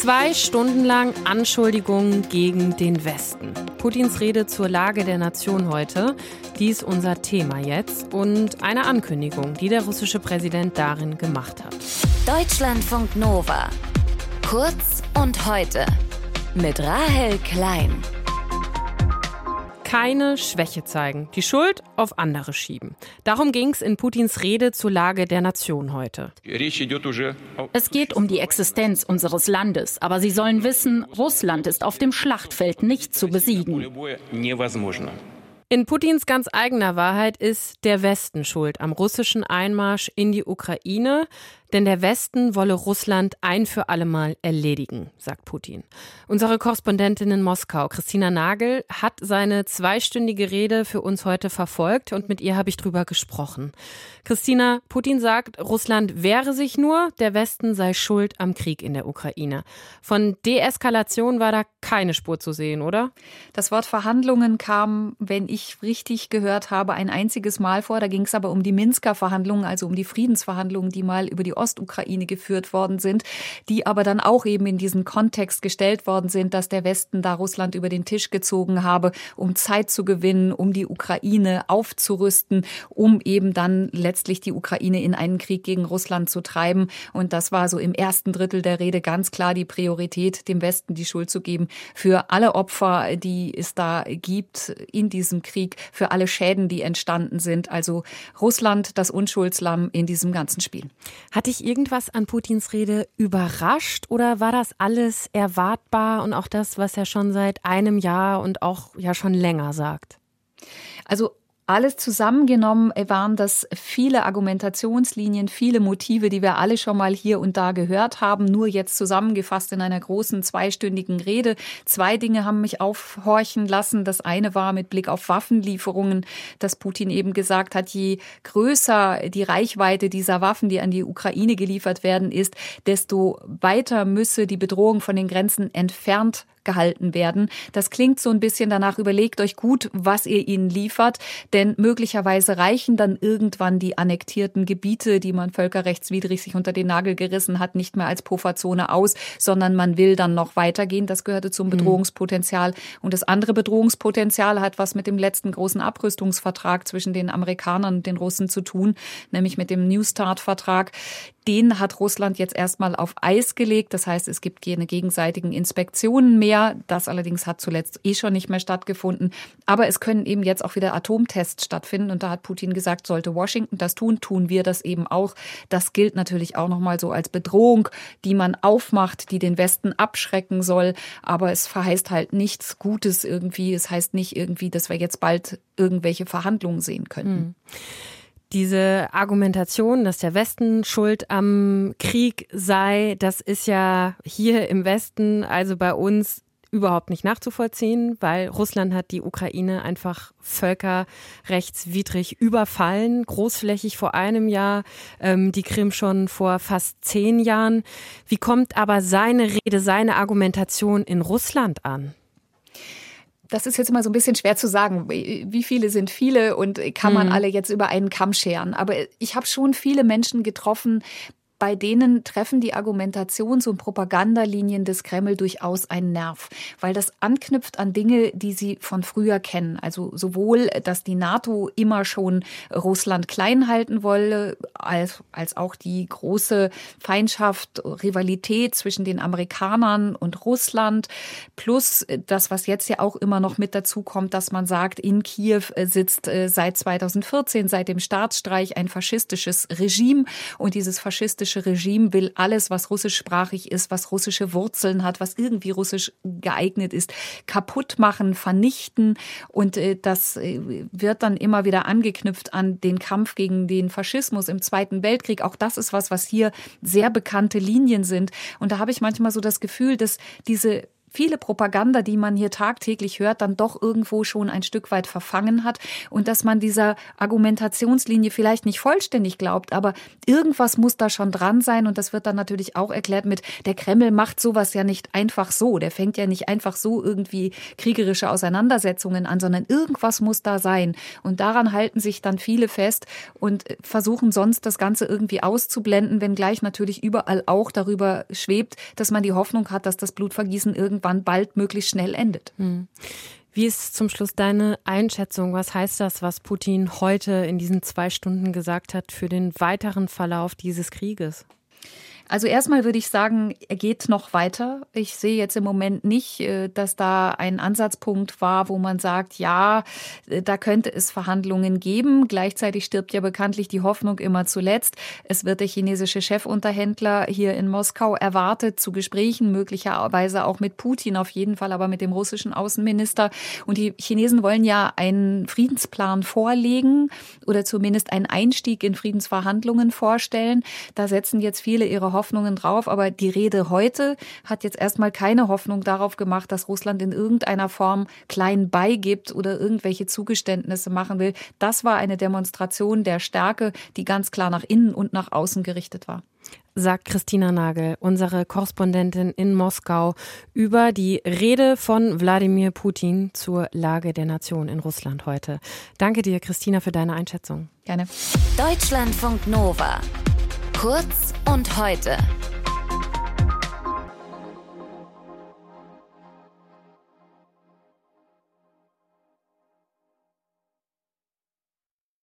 Zwei Stunden lang Anschuldigungen gegen den Westen. Putins Rede zur Lage der Nation heute, die ist unser Thema jetzt und eine Ankündigung, die der russische Präsident darin gemacht hat. Deutschlandfunk Nova. Kurz und heute mit Rahel Klein keine Schwäche zeigen, die Schuld auf andere schieben. Darum ging es in Putins Rede zur Lage der Nation heute. Es geht um die Existenz unseres Landes, aber Sie sollen wissen, Russland ist auf dem Schlachtfeld nicht zu besiegen. In Putins ganz eigener Wahrheit ist der Westen schuld am russischen Einmarsch in die Ukraine. Denn der Westen wolle Russland ein für allemal erledigen, sagt Putin. Unsere Korrespondentin in Moskau, Christina Nagel, hat seine zweistündige Rede für uns heute verfolgt und mit ihr habe ich drüber gesprochen. Christina, Putin sagt, Russland wehre sich nur, der Westen sei schuld am Krieg in der Ukraine. Von Deeskalation war da keine Spur zu sehen, oder? Das Wort Verhandlungen kam, wenn ich richtig gehört habe, ein einziges Mal vor. Da ging es aber um die Minsker Verhandlungen, also um die Friedensverhandlungen, die mal über die Ostukraine geführt worden sind, die aber dann auch eben in diesen Kontext gestellt worden sind, dass der Westen da Russland über den Tisch gezogen habe, um Zeit zu gewinnen, um die Ukraine aufzurüsten, um eben dann letztlich die Ukraine in einen Krieg gegen Russland zu treiben. Und das war so im ersten Drittel der Rede ganz klar die Priorität, dem Westen die Schuld zu geben für alle Opfer, die es da gibt in diesem Krieg, für alle Schäden, die entstanden sind. Also Russland, das Unschuldslamm in diesem ganzen Spiel. Hatte dich irgendwas an Putins Rede überrascht oder war das alles erwartbar und auch das, was er schon seit einem Jahr und auch ja schon länger sagt? Also alles zusammengenommen waren das viele Argumentationslinien, viele Motive, die wir alle schon mal hier und da gehört haben, nur jetzt zusammengefasst in einer großen zweistündigen Rede. Zwei Dinge haben mich aufhorchen lassen. Das eine war mit Blick auf Waffenlieferungen, dass Putin eben gesagt hat, je größer die Reichweite dieser Waffen, die an die Ukraine geliefert werden, ist, desto weiter müsse die Bedrohung von den Grenzen entfernt gehalten werden. Das klingt so ein bisschen danach, überlegt euch gut, was ihr ihnen liefert, denn möglicherweise reichen dann irgendwann die annektierten Gebiete, die man völkerrechtswidrig sich unter den Nagel gerissen hat, nicht mehr als Pufferzone aus, sondern man will dann noch weitergehen. Das gehörte zum mhm. Bedrohungspotenzial. Und das andere Bedrohungspotenzial hat was mit dem letzten großen Abrüstungsvertrag zwischen den Amerikanern und den Russen zu tun, nämlich mit dem New Start-Vertrag. Den hat Russland jetzt erstmal auf Eis gelegt. Das heißt, es gibt keine gegenseitigen Inspektionen mehr. Das allerdings hat zuletzt eh schon nicht mehr stattgefunden. Aber es können eben jetzt auch wieder Atomtests stattfinden. Und da hat Putin gesagt, sollte Washington das tun, tun wir das eben auch. Das gilt natürlich auch nochmal so als Bedrohung, die man aufmacht, die den Westen abschrecken soll. Aber es verheißt halt nichts Gutes irgendwie. Es heißt nicht irgendwie, dass wir jetzt bald irgendwelche Verhandlungen sehen könnten. Hm. Diese Argumentation, dass der Westen schuld am Krieg sei, das ist ja hier im Westen, also bei uns, überhaupt nicht nachzuvollziehen, weil Russland hat die Ukraine einfach völkerrechtswidrig überfallen, großflächig vor einem Jahr, ähm, die Krim schon vor fast zehn Jahren. Wie kommt aber seine Rede, seine Argumentation in Russland an? Das ist jetzt immer so ein bisschen schwer zu sagen. Wie viele sind viele und kann man mhm. alle jetzt über einen Kamm scheren? Aber ich habe schon viele Menschen getroffen, bei denen treffen die Argumentations- und Propagandalinien des Kreml durchaus einen Nerv, weil das anknüpft an Dinge, die sie von früher kennen. Also sowohl, dass die NATO immer schon Russland klein halten wolle, als, als auch die große Feindschaft, Rivalität zwischen den Amerikanern und Russland, plus das, was jetzt ja auch immer noch mit dazu kommt, dass man sagt, in Kiew sitzt äh, seit 2014, seit dem Staatsstreich, ein faschistisches Regime und dieses faschistische russische Regime will alles, was russischsprachig ist, was russische Wurzeln hat, was irgendwie russisch geeignet ist, kaputt machen, vernichten. Und äh, das äh, wird dann immer wieder angeknüpft an den Kampf gegen den Faschismus im Zweiten Weltkrieg. Auch das ist was, was hier sehr bekannte Linien sind. Und da habe ich manchmal so das Gefühl, dass diese viele Propaganda, die man hier tagtäglich hört, dann doch irgendwo schon ein Stück weit verfangen hat und dass man dieser Argumentationslinie vielleicht nicht vollständig glaubt, aber irgendwas muss da schon dran sein und das wird dann natürlich auch erklärt mit, der Kreml macht sowas ja nicht einfach so, der fängt ja nicht einfach so irgendwie kriegerische Auseinandersetzungen an, sondern irgendwas muss da sein und daran halten sich dann viele fest und versuchen sonst das Ganze irgendwie auszublenden, wenngleich natürlich überall auch darüber schwebt, dass man die Hoffnung hat, dass das Blutvergießen irgendwann bald möglichst schnell endet. Hm. Wie ist zum Schluss deine Einschätzung? Was heißt das, was Putin heute in diesen zwei Stunden gesagt hat für den weiteren Verlauf dieses Krieges? Also erstmal würde ich sagen, er geht noch weiter. Ich sehe jetzt im Moment nicht, äh, dass da ein Ansatzpunkt war, wo man sagt, ja, äh, da könnte es Verhandlungen geben. Gleichzeitig stirbt ja bekanntlich die Hoffnung immer zuletzt. Es wird der chinesische Chefunterhändler hier in Moskau erwartet zu Gesprächen, möglicherweise auch mit Putin auf jeden Fall, aber mit dem russischen Außenminister. Und die Chinesen wollen ja einen Friedensplan vorlegen oder zumindest einen Einstieg in Friedensverhandlungen vorstellen. Da setzen jetzt viele ihre Hoffnung Hoffnungen drauf, aber die Rede heute hat jetzt erstmal keine Hoffnung darauf gemacht, dass Russland in irgendeiner Form klein beigibt oder irgendwelche Zugeständnisse machen will. Das war eine Demonstration der Stärke, die ganz klar nach innen und nach außen gerichtet war sagt Christina Nagel, unsere Korrespondentin in Moskau, über die Rede von Wladimir Putin zur Lage der Nation in Russland heute. Danke dir, Christina, für deine Einschätzung. Gerne. Deutschlandfunk Nova. Kurz und heute.